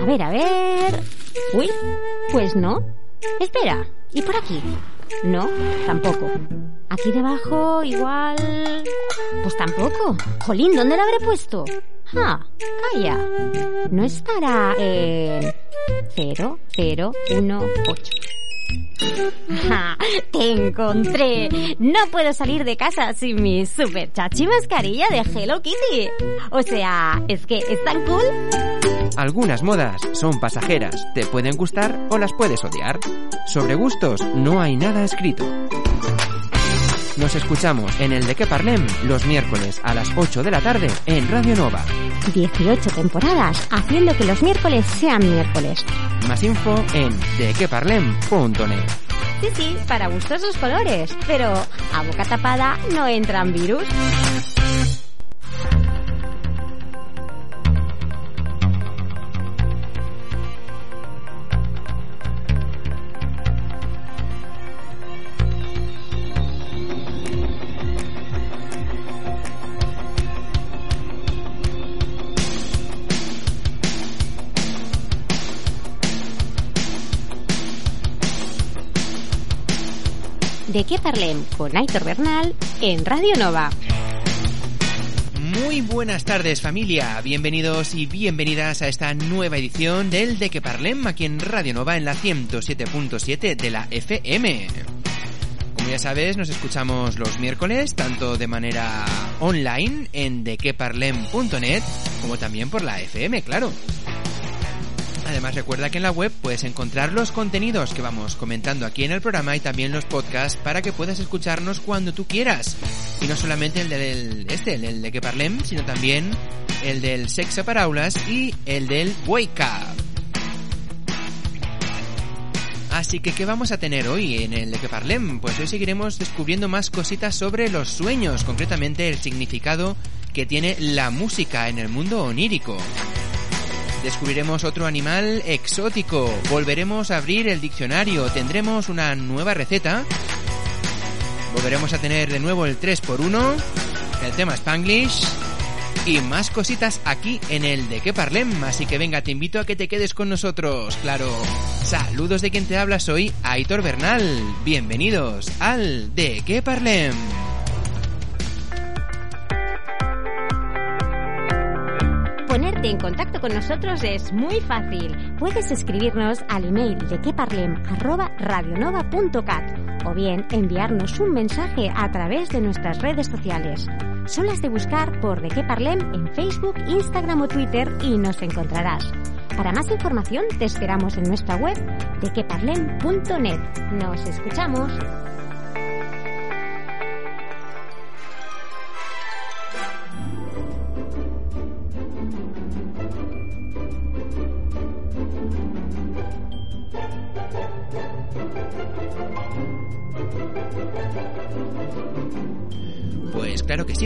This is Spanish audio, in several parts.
A ver, a ver. Uy, pues no. Espera, ¿y por aquí? No, tampoco. Aquí debajo, igual... Pues tampoco. Jolín, ¿dónde la habré puesto? Ah, calla. No estará en... 0, 0, 1, 8. ¡Ja! ¡Te encontré! No puedo salir de casa sin mi super chachi mascarilla de Hello Kitty. O sea, es que es tan cool. Algunas modas son pasajeras, te pueden gustar o las puedes odiar. Sobre gustos no hay nada escrito. Nos escuchamos en el De Que Parlem los miércoles a las 8 de la tarde en Radio Nova. 18 temporadas haciendo que los miércoles sean miércoles. Más info en dequeparlem.net. Sí, sí, para gustosos colores, pero a boca tapada no entran virus. De qué parlem con Aitor Bernal en Radio Nova. Muy buenas tardes familia, bienvenidos y bienvenidas a esta nueva edición del De que Parlem aquí en Radio Nova en la 107.7 de la FM. Como ya sabes, nos escuchamos los miércoles tanto de manera online en dequeparlem.net como también por la FM, claro. Recuerda que en la web puedes encontrar los contenidos que vamos comentando aquí en el programa y también los podcasts para que puedas escucharnos cuando tú quieras. Y no solamente el del este, el de que parlem, sino también el del Sexo para Aulas y el del Wake Up. Así que, ¿qué vamos a tener hoy en el de que parlem? Pues hoy seguiremos descubriendo más cositas sobre los sueños, concretamente el significado que tiene la música en el mundo onírico. Descubriremos otro animal exótico, volveremos a abrir el diccionario, tendremos una nueva receta, volveremos a tener de nuevo el 3x1, el tema Spanglish y más cositas aquí en el de que parlem, así que venga, te invito a que te quedes con nosotros, claro. Saludos de quien te habla, soy Aitor Bernal. Bienvenidos al de que parlem. Ponerte en contacto con nosotros es muy fácil. Puedes escribirnos al email de queparlem@radionova.cat o bien enviarnos un mensaje a través de nuestras redes sociales. Solo has de buscar por De qué Parlem en Facebook, Instagram o Twitter y nos encontrarás. Para más información te esperamos en nuestra web dequeparlem.net. Nos escuchamos.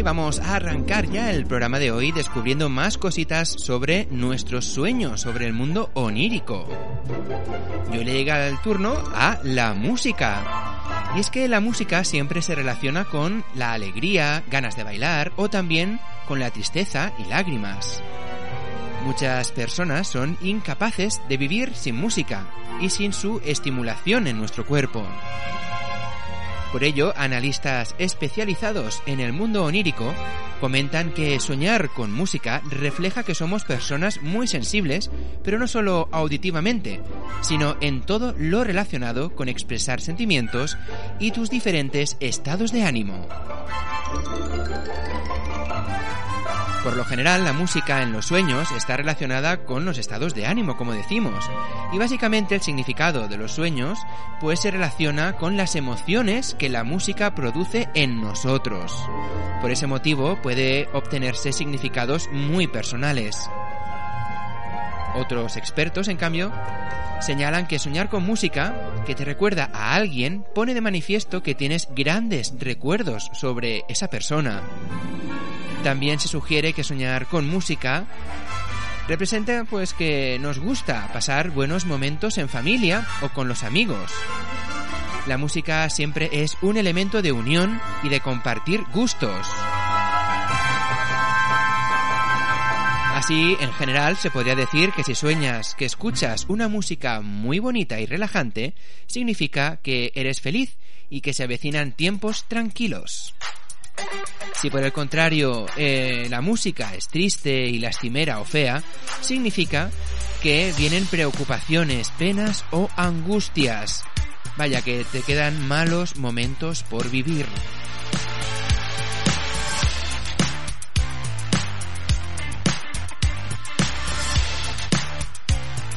Vamos a arrancar ya el programa de hoy descubriendo más cositas sobre nuestros sueños, sobre el mundo onírico. Yo le llega el turno a la música. Y es que la música siempre se relaciona con la alegría, ganas de bailar o también con la tristeza y lágrimas. Muchas personas son incapaces de vivir sin música y sin su estimulación en nuestro cuerpo. Por ello, analistas especializados en el mundo onírico comentan que soñar con música refleja que somos personas muy sensibles, pero no solo auditivamente, sino en todo lo relacionado con expresar sentimientos y tus diferentes estados de ánimo. Por lo general, la música en los sueños está relacionada con los estados de ánimo, como decimos, y básicamente el significado de los sueños pues se relaciona con las emociones que la música produce en nosotros. Por ese motivo puede obtenerse significados muy personales. Otros expertos, en cambio, señalan que soñar con música que te recuerda a alguien pone de manifiesto que tienes grandes recuerdos sobre esa persona. También se sugiere que soñar con música representa pues que nos gusta pasar buenos momentos en familia o con los amigos. La música siempre es un elemento de unión y de compartir gustos. Así, en general, se podría decir que si sueñas que escuchas una música muy bonita y relajante, significa que eres feliz y que se avecinan tiempos tranquilos. Si por el contrario eh, la música es triste y lastimera o fea, significa que vienen preocupaciones, penas o angustias. Vaya que te quedan malos momentos por vivir.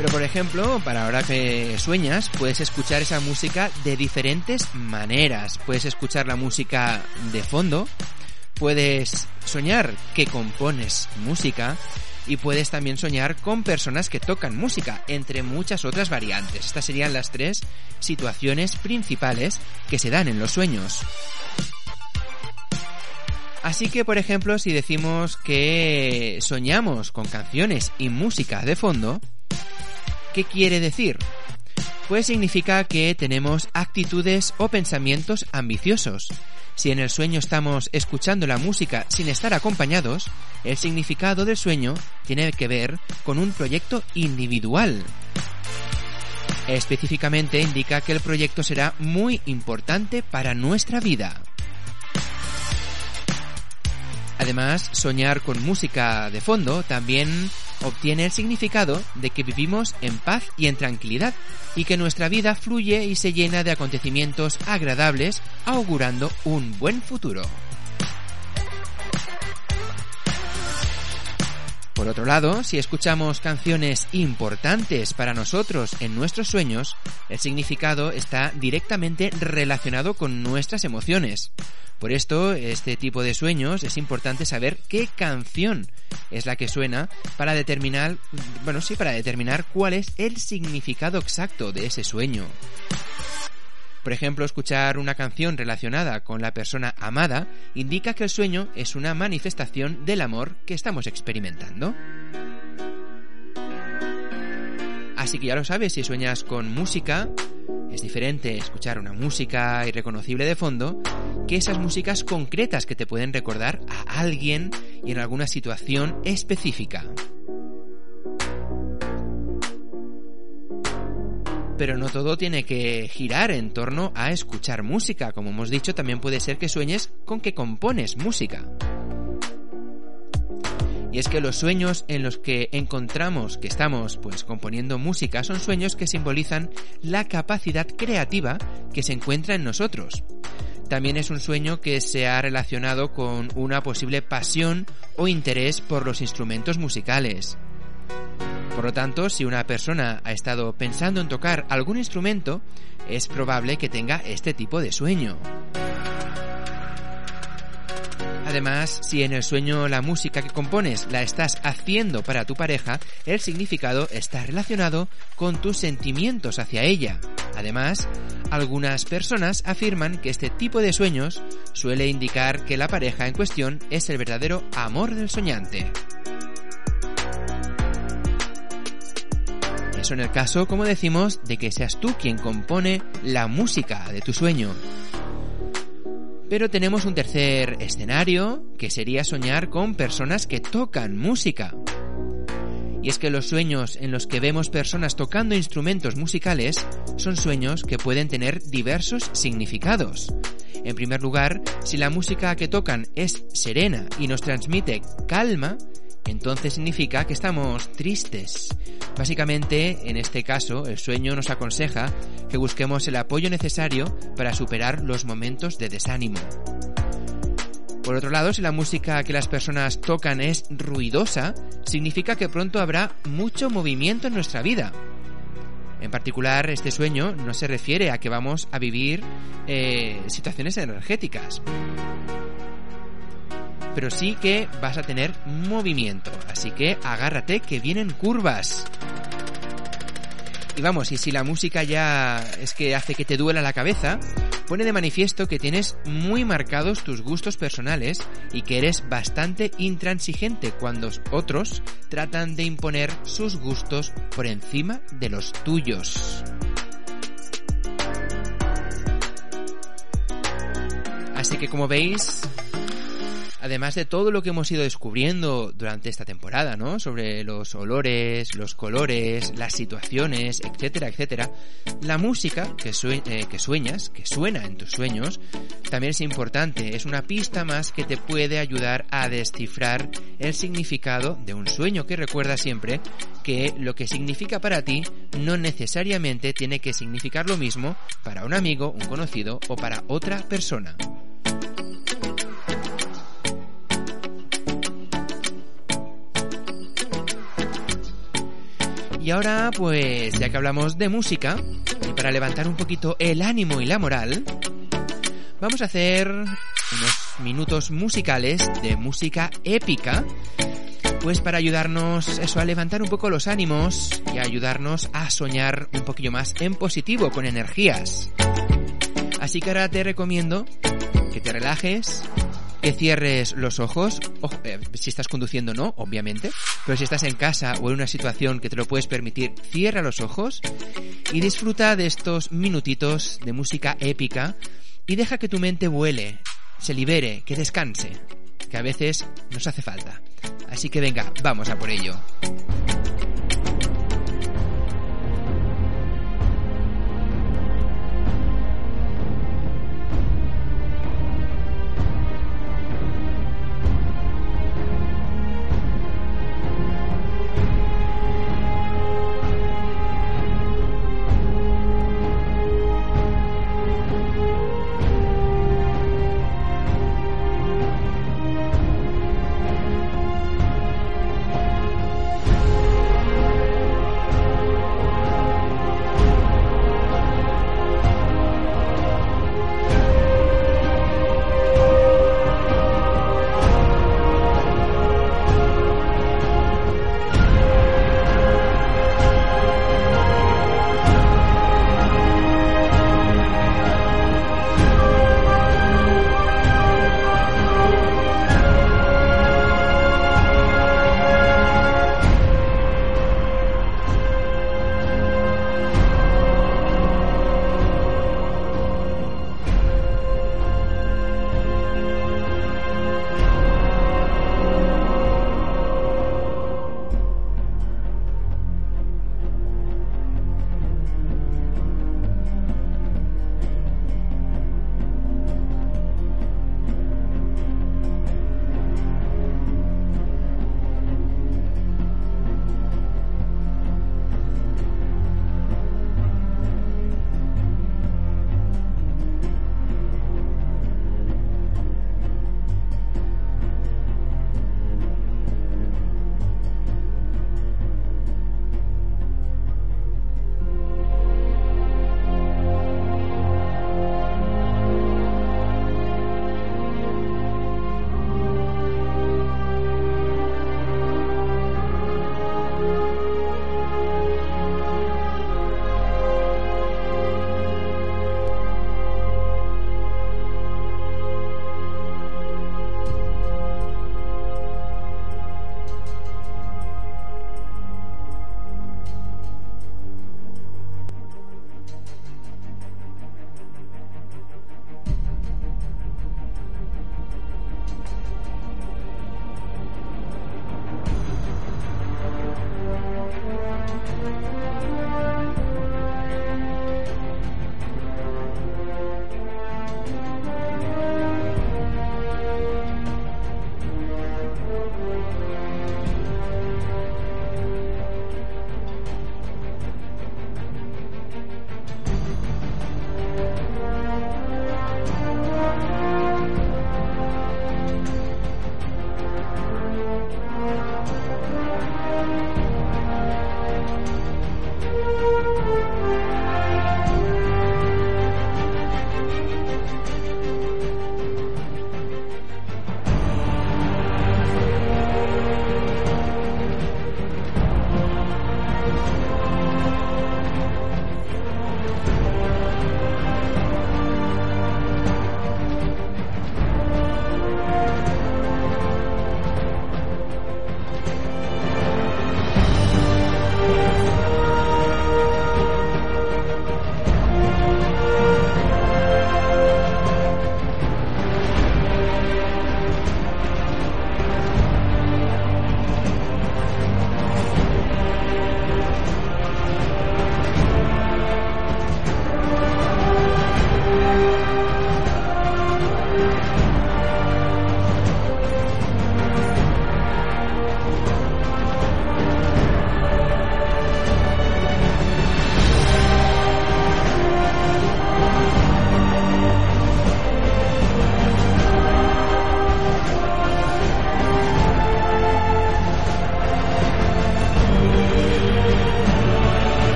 Pero por ejemplo, para ahora que sueñas, puedes escuchar esa música de diferentes maneras. Puedes escuchar la música de fondo, puedes soñar que compones música y puedes también soñar con personas que tocan música, entre muchas otras variantes. Estas serían las tres situaciones principales que se dan en los sueños. Así que, por ejemplo, si decimos que soñamos con canciones y música de fondo, ¿Qué quiere decir? Pues significa que tenemos actitudes o pensamientos ambiciosos. Si en el sueño estamos escuchando la música sin estar acompañados, el significado del sueño tiene que ver con un proyecto individual. Específicamente indica que el proyecto será muy importante para nuestra vida. Además, soñar con música de fondo también obtiene el significado de que vivimos en paz y en tranquilidad y que nuestra vida fluye y se llena de acontecimientos agradables augurando un buen futuro. Por otro lado, si escuchamos canciones importantes para nosotros en nuestros sueños, el significado está directamente relacionado con nuestras emociones. Por esto, este tipo de sueños es importante saber qué canción es la que suena para determinar, bueno, sí, para determinar cuál es el significado exacto de ese sueño. Por ejemplo, escuchar una canción relacionada con la persona amada indica que el sueño es una manifestación del amor que estamos experimentando. Así que ya lo sabes, si sueñas con música, es diferente escuchar una música irreconocible de fondo que esas músicas concretas que te pueden recordar a alguien y en alguna situación específica. Pero no todo tiene que girar en torno a escuchar música. Como hemos dicho, también puede ser que sueñes con que compones música. Y es que los sueños en los que encontramos que estamos pues componiendo música son sueños que simbolizan la capacidad creativa que se encuentra en nosotros. También es un sueño que se ha relacionado con una posible pasión o interés por los instrumentos musicales. Por lo tanto, si una persona ha estado pensando en tocar algún instrumento, es probable que tenga este tipo de sueño. Además, si en el sueño la música que compones la estás haciendo para tu pareja, el significado está relacionado con tus sentimientos hacia ella. Además, algunas personas afirman que este tipo de sueños suele indicar que la pareja en cuestión es el verdadero amor del soñante. En el caso, como decimos, de que seas tú quien compone la música de tu sueño. Pero tenemos un tercer escenario, que sería soñar con personas que tocan música. Y es que los sueños en los que vemos personas tocando instrumentos musicales son sueños que pueden tener diversos significados. En primer lugar, si la música que tocan es serena y nos transmite calma, entonces significa que estamos tristes. Básicamente, en este caso, el sueño nos aconseja que busquemos el apoyo necesario para superar los momentos de desánimo. Por otro lado, si la música que las personas tocan es ruidosa, significa que pronto habrá mucho movimiento en nuestra vida. En particular, este sueño no se refiere a que vamos a vivir eh, situaciones energéticas. Pero sí que vas a tener movimiento. Así que agárrate que vienen curvas. Y vamos, y si la música ya es que hace que te duela la cabeza, pone de manifiesto que tienes muy marcados tus gustos personales y que eres bastante intransigente cuando otros tratan de imponer sus gustos por encima de los tuyos. Así que como veis, además de todo lo que hemos ido descubriendo durante esta temporada, ¿no? Sobre los olores, los colores, las situaciones, etcétera, etcétera, la música que, eh, que sueñas, que suena en tus sueños, también es importante, es una pista más que te puede ayudar a descifrar el significado de un sueño que recuerda siempre que lo que significa para ti no necesariamente tiene que significar lo mismo para un amigo, un conocido o para otra persona. Y ahora, pues ya que hablamos de música, y para levantar un poquito el ánimo y la moral, vamos a hacer unos minutos musicales de música épica, pues para ayudarnos eso a levantar un poco los ánimos y ayudarnos a soñar un poquillo más en positivo, con energías. Así que ahora te recomiendo que te relajes, que cierres los ojos, eh, si estás conduciendo no, obviamente, pero si estás en casa o en una situación que te lo puedes permitir, cierra los ojos y disfruta de estos minutitos de música épica y deja que tu mente vuele, se libere, que descanse, que a veces nos hace falta. Así que venga, vamos a por ello.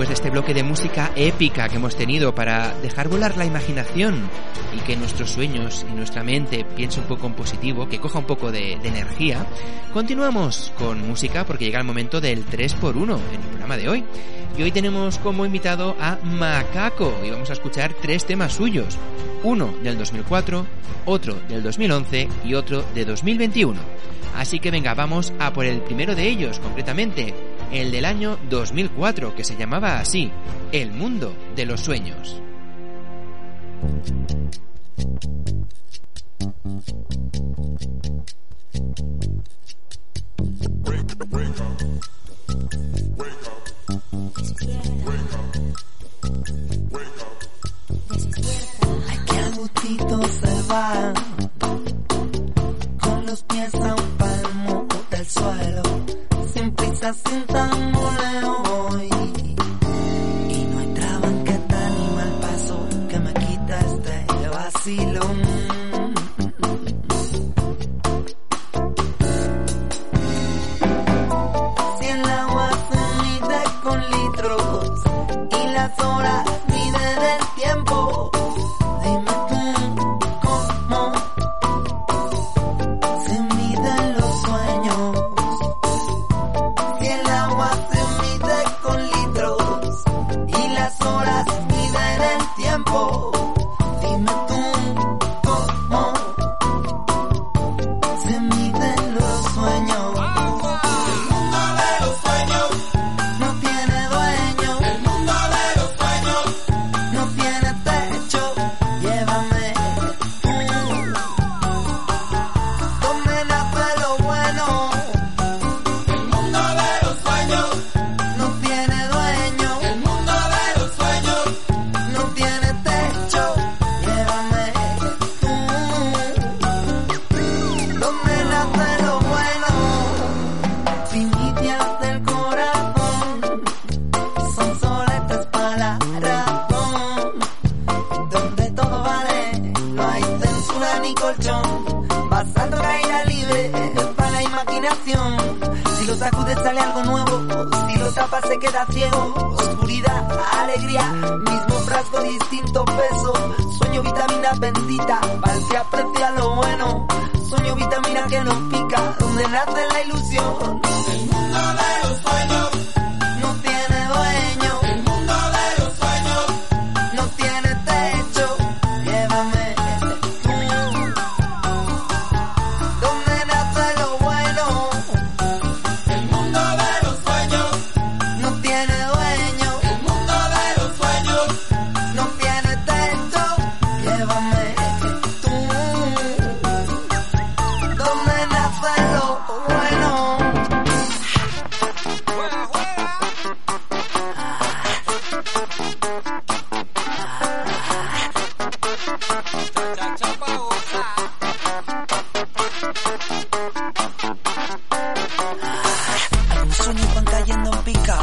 De este bloque de música épica que hemos tenido para dejar volar la imaginación y que nuestros sueños y nuestra mente piense un poco en positivo, que coja un poco de, de energía, continuamos con música porque llega el momento del 3x1 en el programa de hoy. Y hoy tenemos como invitado a Macaco y vamos a escuchar tres temas suyos. Uno del 2004, otro del 2011 y otro de 2021. Así que venga, vamos a por el primero de ellos, concretamente el del año 2004, que se llamaba así, El mundo de los sueños. Se va, con los pies a un palmo del suelo, Nunca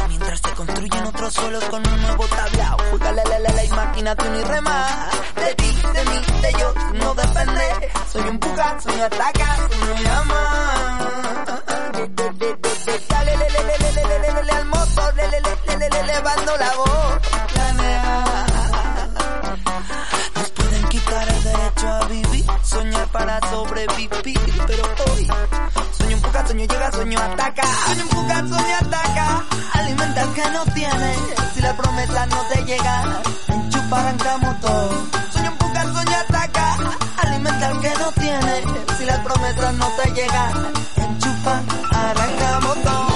mientras se construyen otros suelos con un nuevo tablao. Juega la, la, la, imaginación y rema. De ti, de mí, de yo, no depende. Soy un puga, soy ataca, soy llama. Dale, le, le, le, le, le, le, le, al motor, le, le, le, le, le, le, levando la voz. Nos pueden quitar el derecho a vivir, soñar para sobrevivir, pero hoy sueño un poca, sueño llega, sueño ataca, sueño un poca, sueño ataca, Tal que no tiene, si la promesa no te llega, enchupa, arrancamos todo. Sueña un poco, sueña ataca, alimenta al que no tiene, si la promesa no te llega, enchupa, arrancamos todo.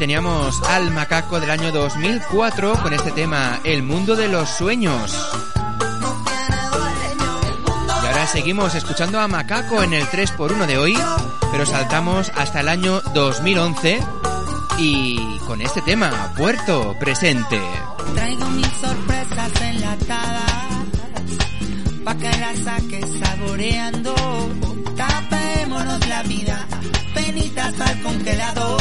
teníamos al macaco del año 2004 con este tema El mundo de los sueños seguimos escuchando a Macaco en el 3x1 de hoy, pero saltamos hasta el año 2011 y con este tema, Puerto Presente. Traigo mis sorpresas enlatadas pa' que las saques saboreando. Tapémonos la vida, penitas al congelador.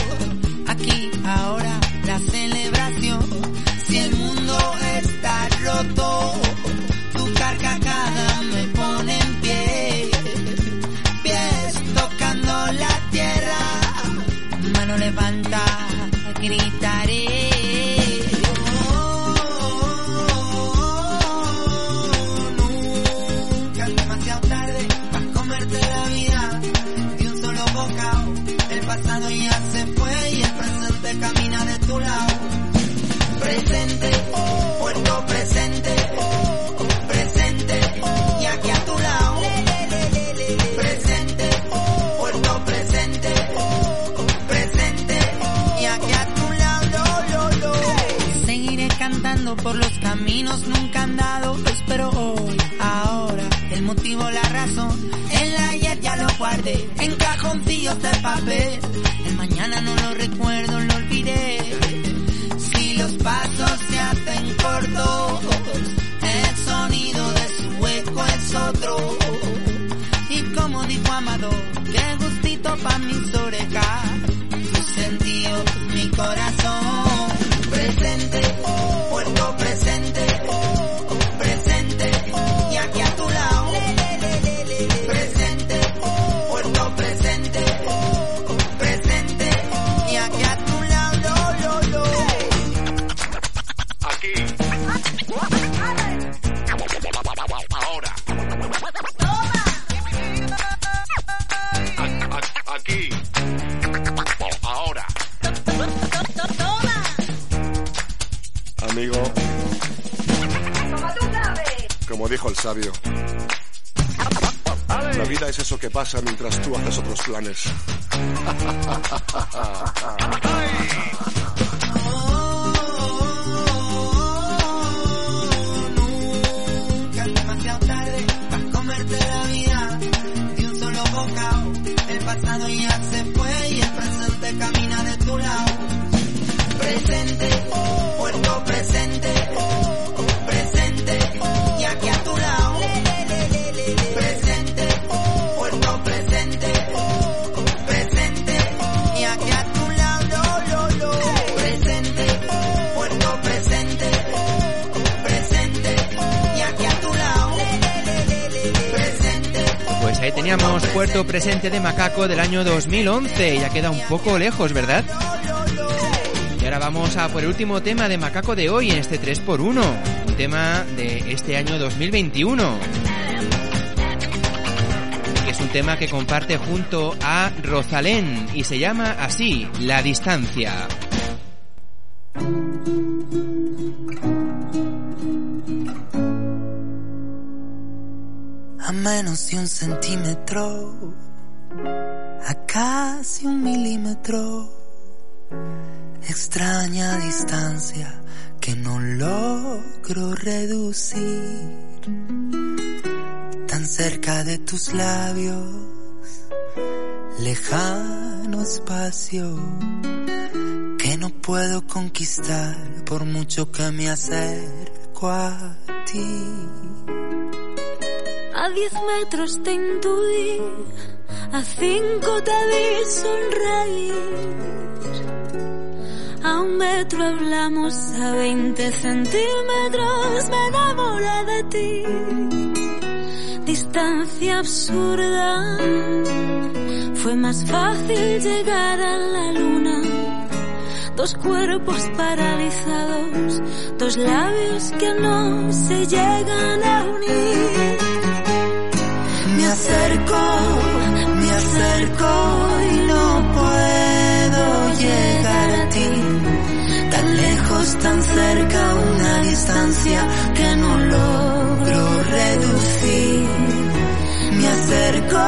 Presente camina de tu lado. Presente, puerto presente, teníamos Puerto Presente de Macaco del año 2011. Ya queda un poco lejos, ¿verdad? Y ahora vamos a por el último tema de Macaco de hoy en este 3x1. Un tema de este año 2021. Que es un tema que comparte junto a Rosalén y se llama así, La Distancia. Menos de un centímetro, a casi un milímetro, extraña distancia que no logro reducir, tan cerca de tus labios, lejano espacio que no puedo conquistar por mucho que me acerco a ti. A diez metros te intuí, a cinco te vi sonreír. A un metro hablamos, a veinte centímetros me enamoré de ti. Distancia absurda, fue más fácil llegar a la luna. Dos cuerpos paralizados, dos labios que no se llegan a unir. Me acerco, me acerco y no puedo llegar a ti. Tan lejos, tan cerca, una distancia que no logro reducir. Me acerco,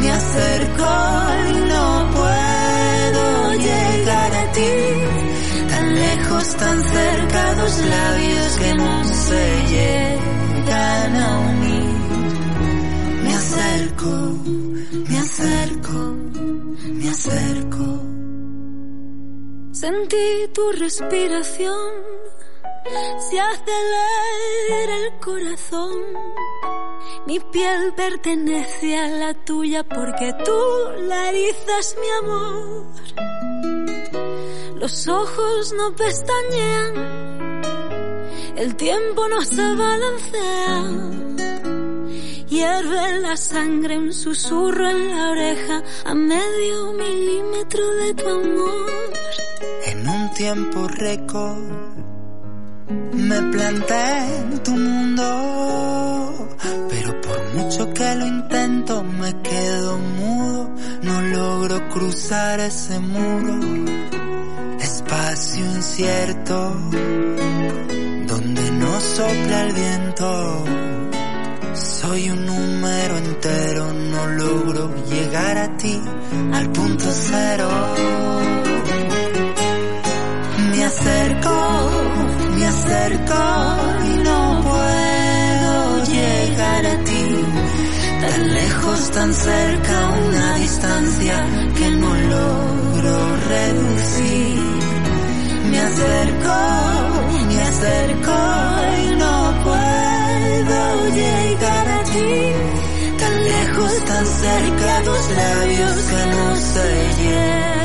me acerco y no puedo llegar a ti. Tan lejos, tan cerca, dos labios que no se llegan Sentí tu respiración, se acelera el corazón. Mi piel pertenece a la tuya porque tú la erizas, mi amor. Los ojos no pestañean, el tiempo no se balancea. Hierve la sangre, un susurro en la oreja a medio milímetro de tu amor. En un tiempo récord me planté en tu mundo, pero por mucho que lo intento me quedo mudo, no logro cruzar ese muro. Espacio incierto, donde no sopla el viento. Soy un número entero, no logro llegar a ti, al punto cero. Me acerco, me acerco y no puedo llegar a ti. tan lejos, tan cerca, una distancia que no logro reducir. Me acerco, me acerco labios que no se llegan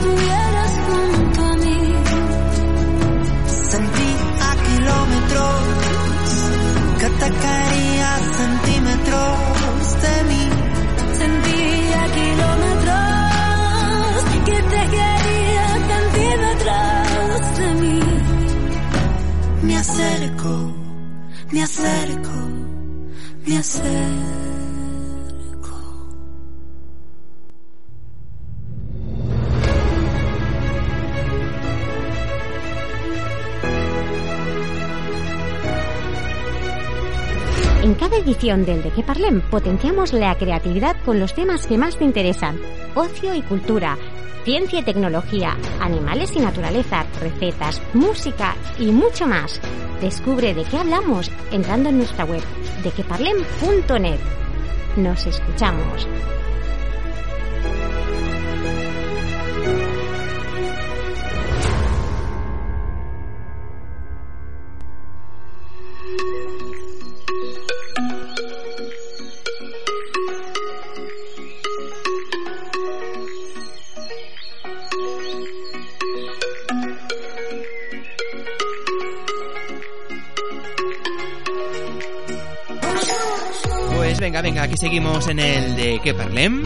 estuvieras junto a mí. Sentí a kilómetros que atacaría centímetros de mí. Sentí a kilómetros que te quería centímetros de mí. Me acerco, me acerco, me acerco. En cada edición del De qué Parlem potenciamos la creatividad con los temas que más te interesan. Ocio y cultura, ciencia y tecnología, animales y naturaleza, recetas, música y mucho más. Descubre de qué hablamos entrando en nuestra web dequeparlem.net. Nos escuchamos. Seguimos en el de que parlem.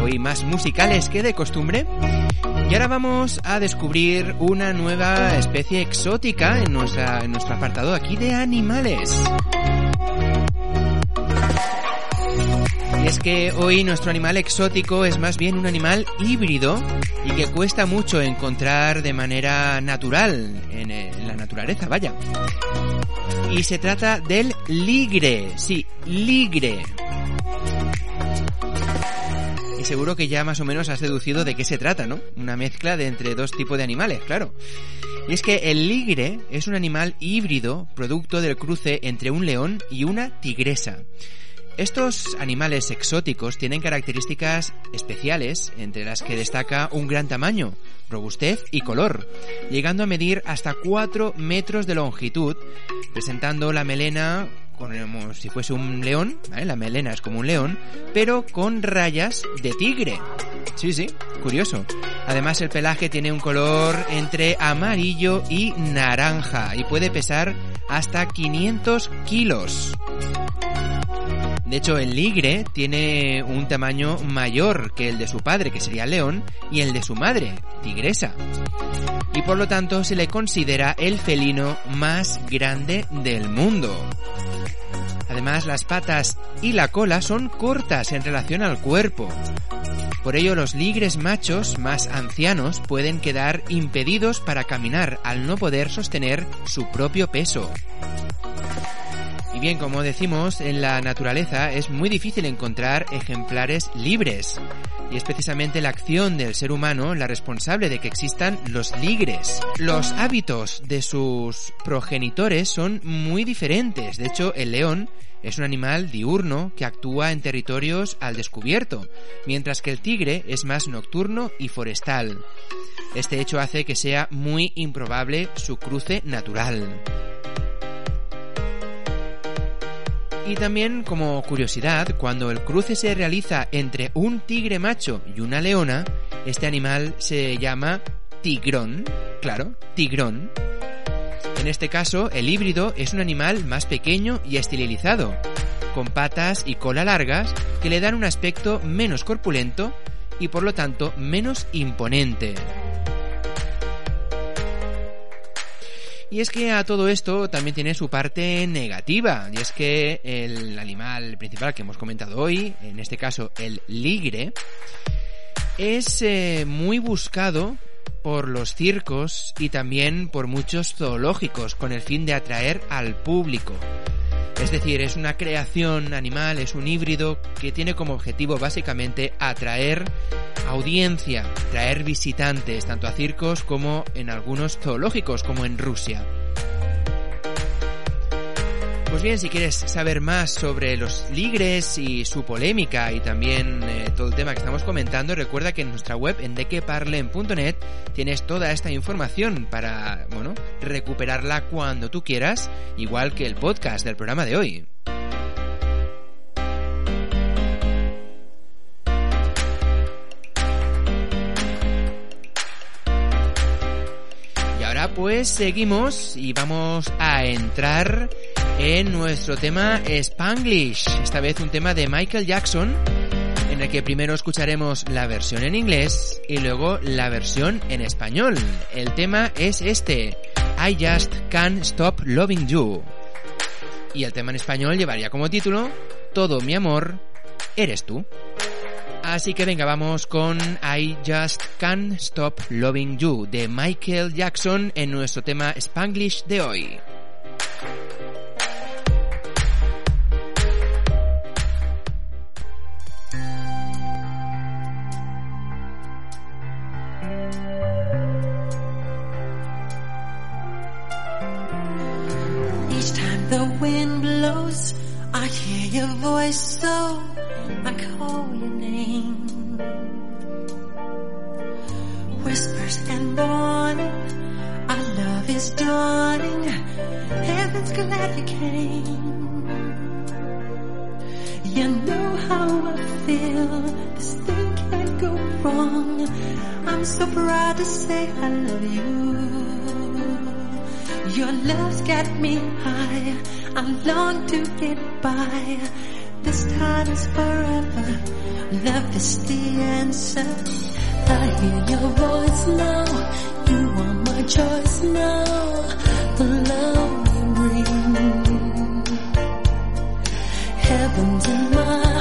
Hoy más musicales que de costumbre. Y ahora vamos a descubrir una nueva especie exótica en, nuestra, nuestro apartado aquí de animales. Y es que hoy nuestro animal exótico es más bien un animal híbrido y que cuesta mucho encontrar de manera natural en la naturaleza, vaya. Y se trata del ligre, sí, ligre. Y seguro que ya más o menos has deducido de qué se trata, ¿no? Una mezcla de entre dos tipos de animales, claro. Y es que el ligre es un animal híbrido producto del cruce entre un león y una tigresa. Estos animales exóticos tienen características especiales, entre las que destaca un gran tamaño, robustez y color, llegando a medir hasta 4 metros de longitud, presentando la melena como si fuese un león, la melena es como un león, pero con rayas de tigre. Sí, sí, curioso. Además el pelaje tiene un color entre amarillo y naranja y puede pesar hasta 500 kilos. De hecho, el ligre tiene un tamaño mayor que el de su padre, que sería león, y el de su madre, tigresa. Y por lo tanto se le considera el felino más grande del mundo. Además, las patas y la cola son cortas en relación al cuerpo. Por ello, los ligres machos más ancianos pueden quedar impedidos para caminar al no poder sostener su propio peso. Bien, como decimos, en la naturaleza es muy difícil encontrar ejemplares libres. Y es precisamente la acción del ser humano la responsable de que existan los ligres. Los hábitos de sus progenitores son muy diferentes. De hecho, el león es un animal diurno que actúa en territorios al descubierto, mientras que el tigre es más nocturno y forestal. Este hecho hace que sea muy improbable su cruce natural. Y también como curiosidad, cuando el cruce se realiza entre un tigre macho y una leona, este animal se llama tigrón, claro, tigrón. En este caso, el híbrido es un animal más pequeño y estilizado, con patas y cola largas que le dan un aspecto menos corpulento y por lo tanto menos imponente. Y es que a todo esto también tiene su parte negativa, y es que el animal principal que hemos comentado hoy, en este caso el ligre, es eh, muy buscado por los circos y también por muchos zoológicos con el fin de atraer al público. Es decir, es una creación animal, es un híbrido que tiene como objetivo básicamente atraer audiencia, traer visitantes tanto a circos como en algunos zoológicos como en Rusia. Pues bien, si quieres saber más sobre los ligres y su polémica y también eh, todo el tema que estamos comentando, recuerda que en nuestra web en dequeparlen.net tienes toda esta información para, bueno, recuperarla cuando tú quieras, igual que el podcast del programa de hoy. Y ahora pues seguimos y vamos a entrar en nuestro tema Spanglish, esta vez un tema de Michael Jackson, en el que primero escucharemos la versión en inglés y luego la versión en español. El tema es este, I Just Can't Stop Loving You. Y el tema en español llevaría como título, Todo mi amor, eres tú. Así que venga, vamos con I Just Can't Stop Loving You de Michael Jackson en nuestro tema Spanglish de hoy. I hear your voice so I call your name. Whispers and warning, our love is dawning. Heaven's glad you came. You know how I feel. This thing can't go wrong. I'm so proud to say I love you. Your love's got me high. I long to get by. This time is forever. Love is the answer. I hear your voice now. You are my choice now. The love you bring. Heaven's in my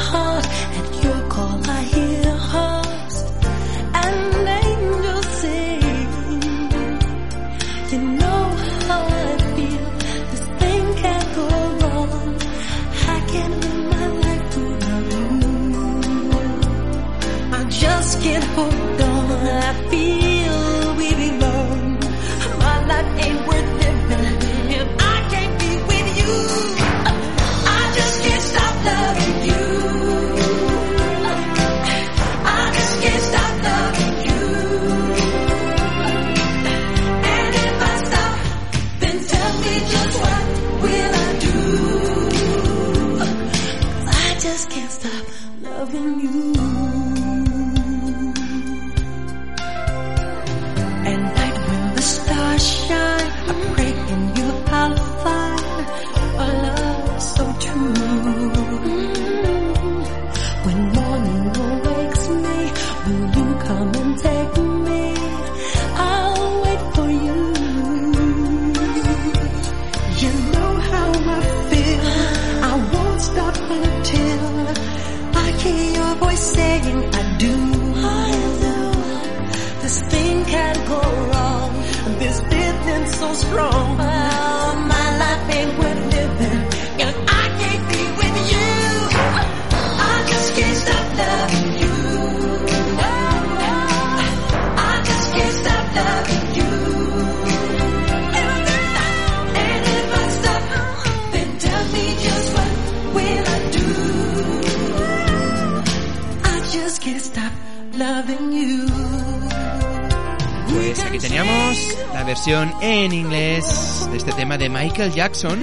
Jackson.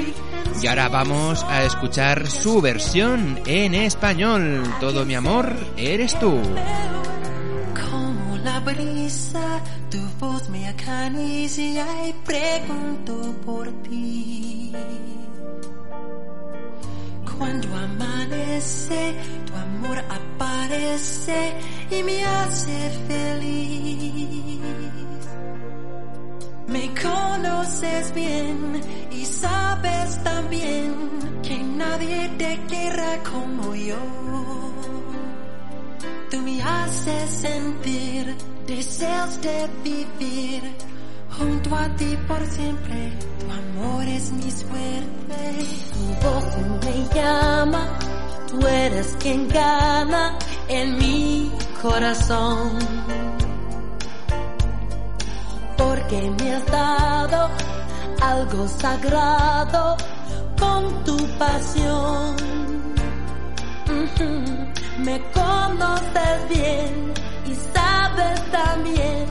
Y ahora vamos a escuchar su versión en español. Todo mi amor, eres tú. Por siempre. Tu amor es mi suerte. Tu voz me llama, tú eres quien gana en mi corazón. Porque me has dado algo sagrado con tu pasión. Me conoces bien y sabes también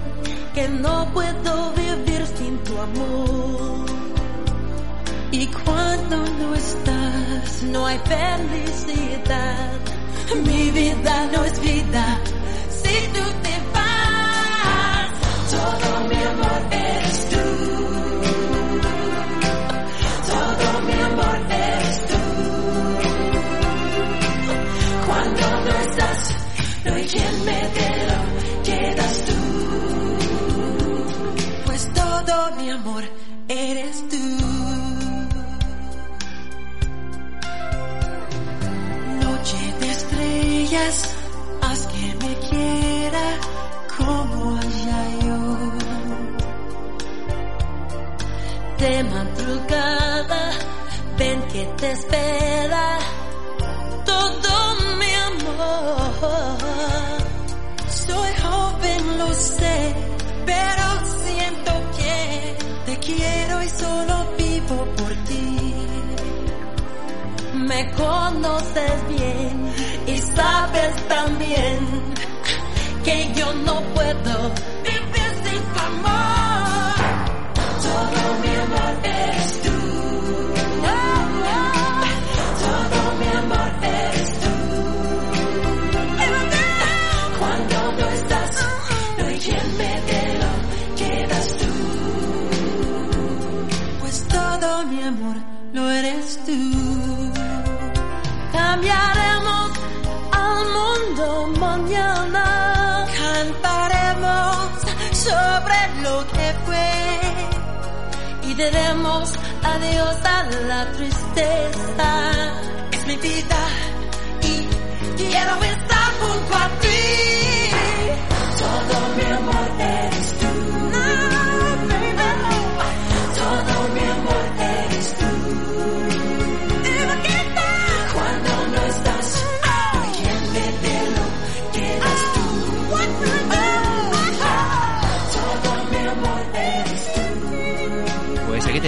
que no puedo vivir Y cuando no estás, no hay felicidad. Mi vida no es vida si tú te vas. Todo mi amor eres tú. Todo mi amor eres tú. Cuando no estás, no hay quien me dé que te espera todo mi amor. Soy joven, lo sé, pero siento que te quiero y solo vivo por ti. Me conoces bien y sabes también que yo no puedo vivir sin tu amor. Todo mi amor eres la tristeza. Es mi vida y quiero estar junto a ti.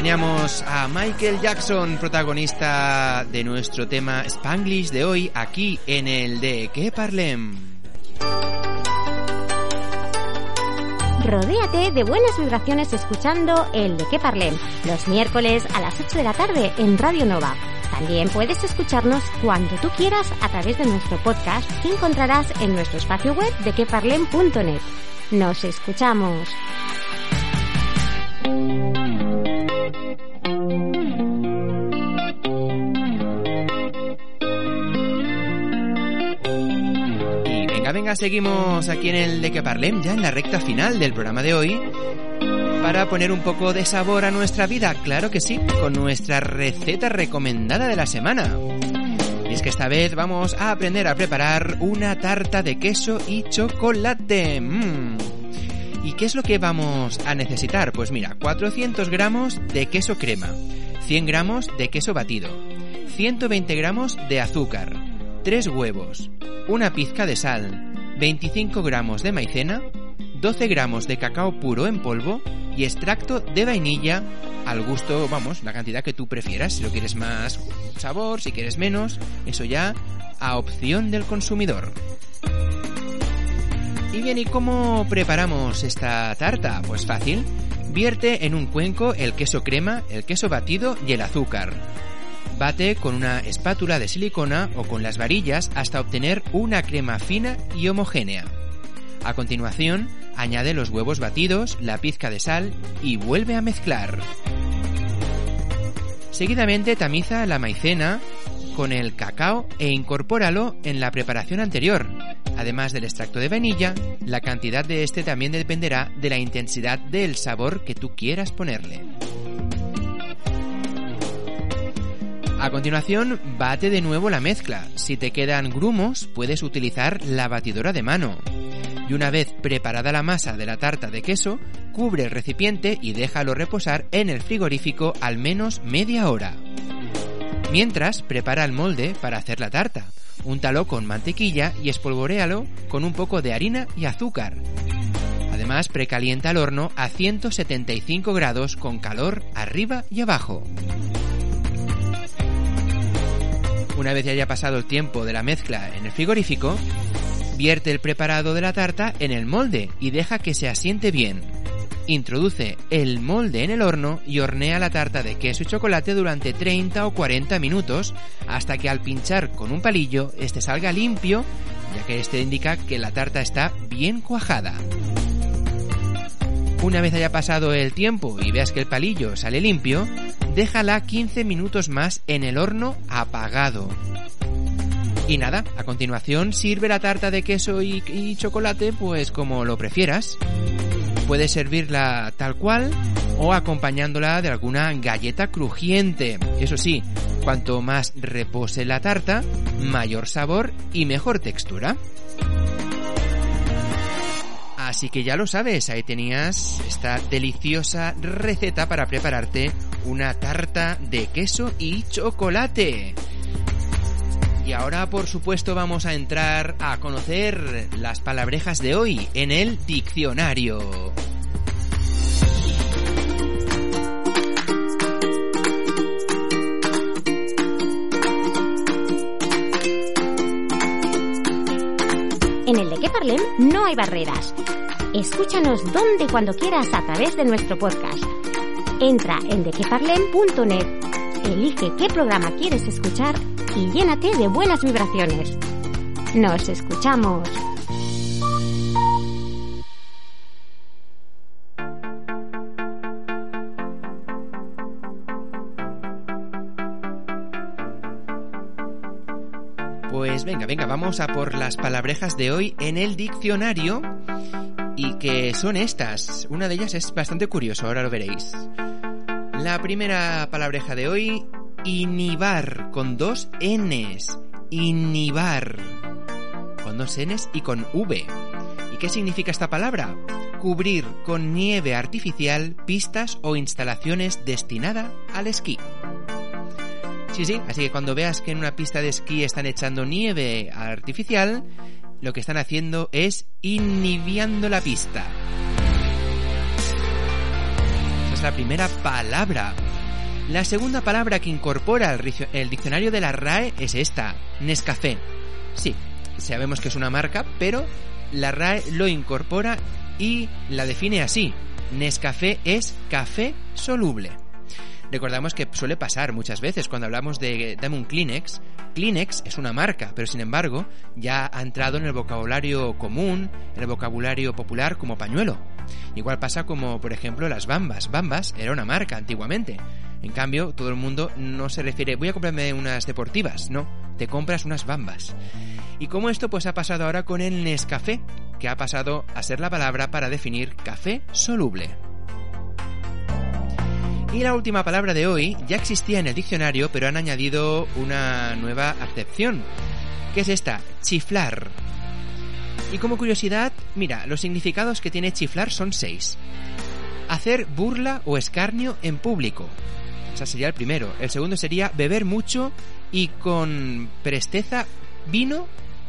Teníamos a Michael Jackson, protagonista de nuestro tema Spanglish de hoy, aquí en el de Que Parlem. Rodéate de buenas vibraciones escuchando el de qué parlem los miércoles a las 8 de la tarde en Radio Nova. También puedes escucharnos cuando tú quieras a través de nuestro podcast que encontrarás en nuestro espacio web de queparlem.net. Nos escuchamos. Seguimos aquí en el de que parlem, ya en la recta final del programa de hoy, para poner un poco de sabor a nuestra vida, claro que sí, con nuestra receta recomendada de la semana. Y es que esta vez vamos a aprender a preparar una tarta de queso y chocolate. Mm. ¿Y qué es lo que vamos a necesitar? Pues mira, 400 gramos de queso crema, 100 gramos de queso batido, 120 gramos de azúcar, 3 huevos, una pizca de sal, 25 gramos de maicena, 12 gramos de cacao puro en polvo y extracto de vainilla al gusto, vamos, la cantidad que tú prefieras. Si lo quieres más sabor, si quieres menos, eso ya a opción del consumidor. Y bien, ¿y cómo preparamos esta tarta? Pues fácil. Vierte en un cuenco el queso crema, el queso batido y el azúcar. Bate con una espátula de silicona o con las varillas hasta obtener una crema fina y homogénea. A continuación, añade los huevos batidos, la pizca de sal y vuelve a mezclar. Seguidamente tamiza la maicena con el cacao e incorpóralo en la preparación anterior. Además del extracto de vainilla, la cantidad de este también dependerá de la intensidad del sabor que tú quieras ponerle. A continuación, bate de nuevo la mezcla. Si te quedan grumos, puedes utilizar la batidora de mano. Y una vez preparada la masa de la tarta de queso, cubre el recipiente y déjalo reposar en el frigorífico al menos media hora. Mientras, prepara el molde para hacer la tarta. Úntalo con mantequilla y espolvoréalo con un poco de harina y azúcar. Además, precalienta el horno a 175 grados con calor arriba y abajo. Una vez ya haya pasado el tiempo de la mezcla en el frigorífico, vierte el preparado de la tarta en el molde y deja que se asiente bien. Introduce el molde en el horno y hornea la tarta de queso y chocolate durante 30 o 40 minutos hasta que al pinchar con un palillo este salga limpio, ya que este indica que la tarta está bien cuajada. Una vez haya pasado el tiempo y veas que el palillo sale limpio, déjala 15 minutos más en el horno apagado. Y nada, a continuación sirve la tarta de queso y, chocolate pues como lo prefieras. Puedes servirla tal cual o acompañándola de alguna galleta crujiente. Eso sí, cuanto más repose la tarta, mayor sabor y mejor textura. Así que ya lo sabes, ahí tenías esta deliciosa receta para prepararte una tarta de queso y chocolate. Y ahora, por supuesto, vamos a entrar a conocer las palabrejas de hoy en el diccionario. En el de que no hay barreras. Escúchanos donde y cuando quieras a través de nuestro podcast. Entra en dequeparlem.net, elige qué programa quieres escuchar y llénate de buenas vibraciones. Nos escuchamos. Pues venga, venga, vamos a por las palabrejas de hoy en el diccionario que son estas. Una de ellas es bastante curioso, ahora lo veréis. La primera palabreja de hoy, inhibar, con dos Ns. Inhibar. Con dos Ns y con V. ¿Y qué significa esta palabra? Cubrir con nieve artificial pistas o instalaciones destinada al esquí. Sí, sí, así que cuando veas que en una pista de esquí están echando nieve artificial, lo que están haciendo es inhibiendo la pista. Esa es la primera palabra. La segunda palabra que incorpora el diccionario de la RAE es esta, Nescafé. Sí, sabemos que es una marca, pero la RAE lo incorpora y la define así. Nescafé es café soluble. Recordamos que suele pasar muchas veces cuando hablamos de dame un Kleenex. Kleenex es una marca, pero sin embargo ya ha entrado en el vocabulario común, en el vocabulario popular como pañuelo. Igual pasa como, por ejemplo, las bambas. Bambas era una marca antiguamente. En cambio, todo el mundo no se refiere, voy a comprarme unas deportivas, no, te compras unas bambas. Y como esto pues ha pasado ahora con el Nescafé, que ha pasado a ser la palabra para definir café soluble. Y la última palabra de hoy ya existía en el diccionario, pero han añadido una nueva acepción, que es esta, chiflar. Y como curiosidad, mira, los significados que tiene chiflar son seis. Hacer burla o escarnio en público. Ese sería el primero. El segundo sería beber mucho y con presteza vino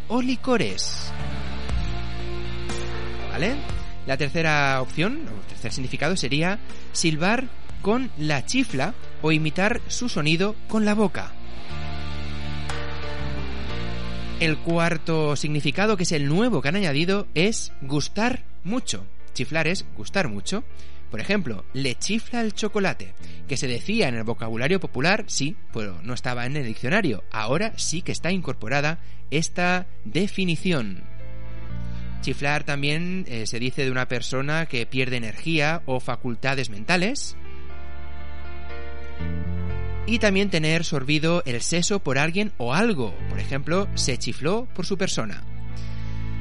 o licores. ¿Vale? La tercera opción, o tercer significado, sería silbar con la chifla o imitar su sonido con la boca. El cuarto significado, que es el nuevo que han añadido, es gustar mucho. Chiflar es gustar mucho. Por ejemplo, le chifla el chocolate, que se decía en el vocabulario popular, sí, pero no estaba en el diccionario. Ahora sí que está incorporada esta definición. Chiflar también eh, se dice de una persona que pierde energía o facultades mentales. Y también tener sorbido el seso por alguien o algo. Por ejemplo, se chifló por su persona.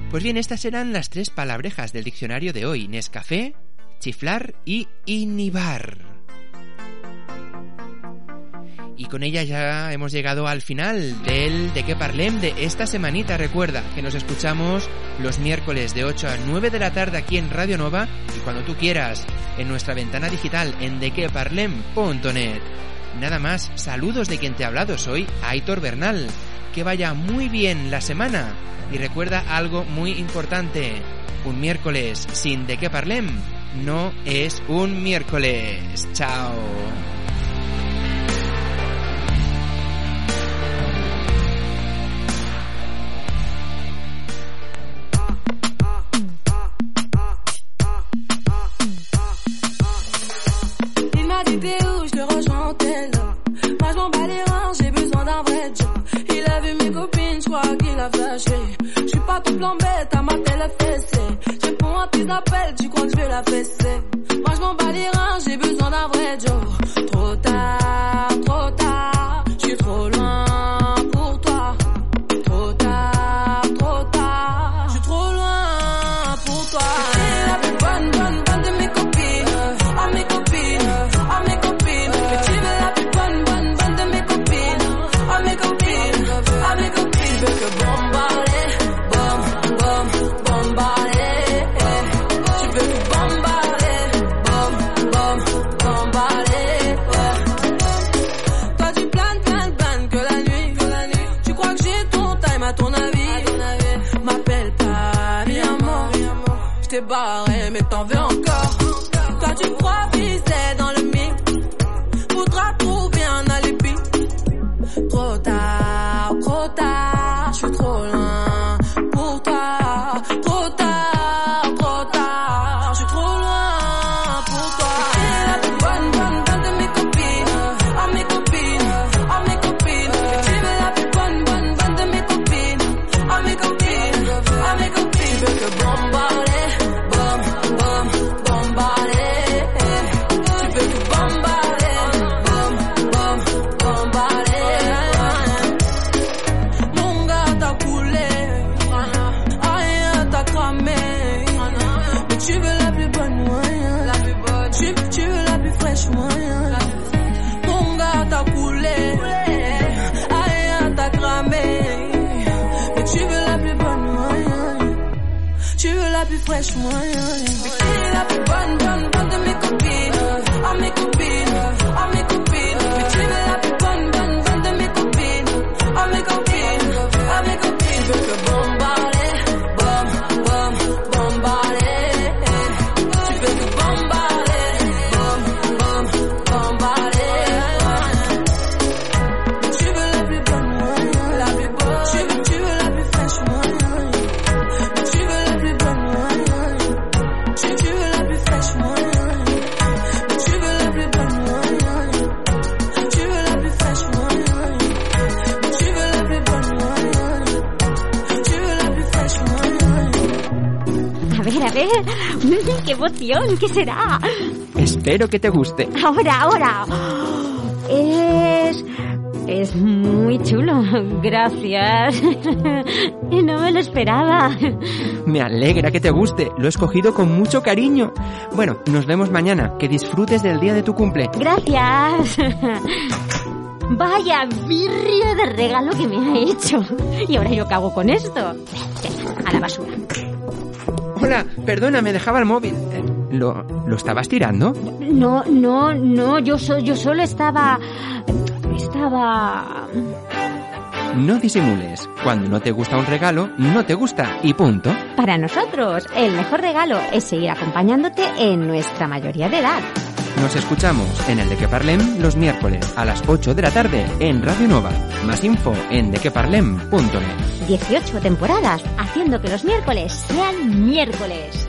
Pues bien, estas eran las tres palabrejas del diccionario de hoy. Nescafé, chiflar y inhibar. Y con ella ya hemos llegado al final del De qué parlem de esta semanita. Recuerda que nos escuchamos los miércoles de 8 a 9 de la tarde aquí en Radio Nova y cuando tú quieras en nuestra ventana digital en dequeparlem.net. Nada más, saludos de quien te ha hablado, soy Aitor Bernal. Que vaya muy bien la semana y recuerda algo muy importante. Un miércoles sin de qué parlem no es un miércoles. Chao. Copines, je suis pas tout bête, à ma télé fessée. Je réponds à tes appels, tu crois que je la fesser? ball. ¡Qué emoción! ¿Qué será? Espero que te guste. Ahora, ahora. Es... Es muy chulo. Gracias. No me lo esperaba. Me alegra que te guste, lo he escogido con mucho cariño. Bueno, nos vemos mañana, que disfrutes del día de tu cumple. Gracias. Vaya birria de regalo que me ha hecho. Y ahora yo cago con esto. A la basura. Hola, perdona, me dejaba el móvil. ¿Lo, ¿Lo estabas tirando? No, no, no, yo, so- yo solo estaba... Estaba... No disimules. Cuando no te gusta un regalo, no te gusta y punto. Para nosotros, el mejor regalo es seguir acompañándote en nuestra mayoría de edad. Nos escuchamos en el De Que Parlem los miércoles a las 8 de la tarde en Radio Nova. Más info en dequeparlem.net. 18 temporadas haciendo que los miércoles sean miércoles.